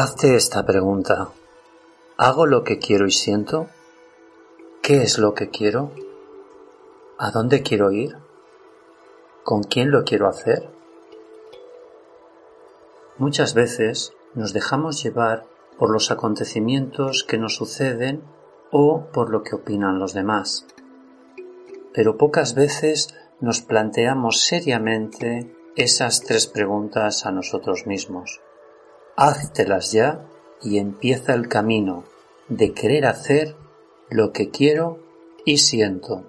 Hazte esta pregunta. ¿Hago lo que quiero y siento? ¿Qué es lo que quiero? ¿A dónde quiero ir? ¿Con quién lo quiero hacer? Muchas veces nos dejamos llevar por los acontecimientos que nos suceden o por lo que opinan los demás. Pero pocas veces nos planteamos seriamente esas tres preguntas a nosotros mismos. Háztelas ya y empieza el camino de querer hacer lo que quiero y siento.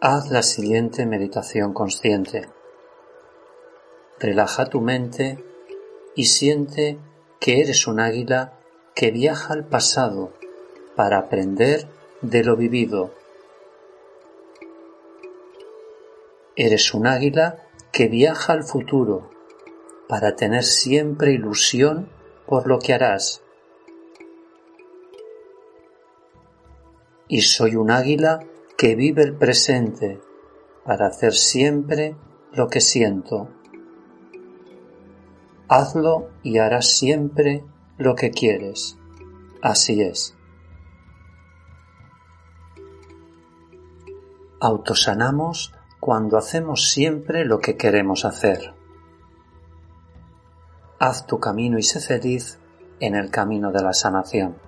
Haz la siguiente meditación consciente. Relaja tu mente y siente que eres un águila que viaja al pasado para aprender de lo vivido. Eres un águila que viaja al futuro para tener siempre ilusión por lo que harás. Y soy un águila que vive el presente para hacer siempre lo que siento. Hazlo y harás siempre lo que quieres. Así es. Autosanamos cuando hacemos siempre lo que queremos hacer. Haz tu camino y sé feliz en el camino de la sanación.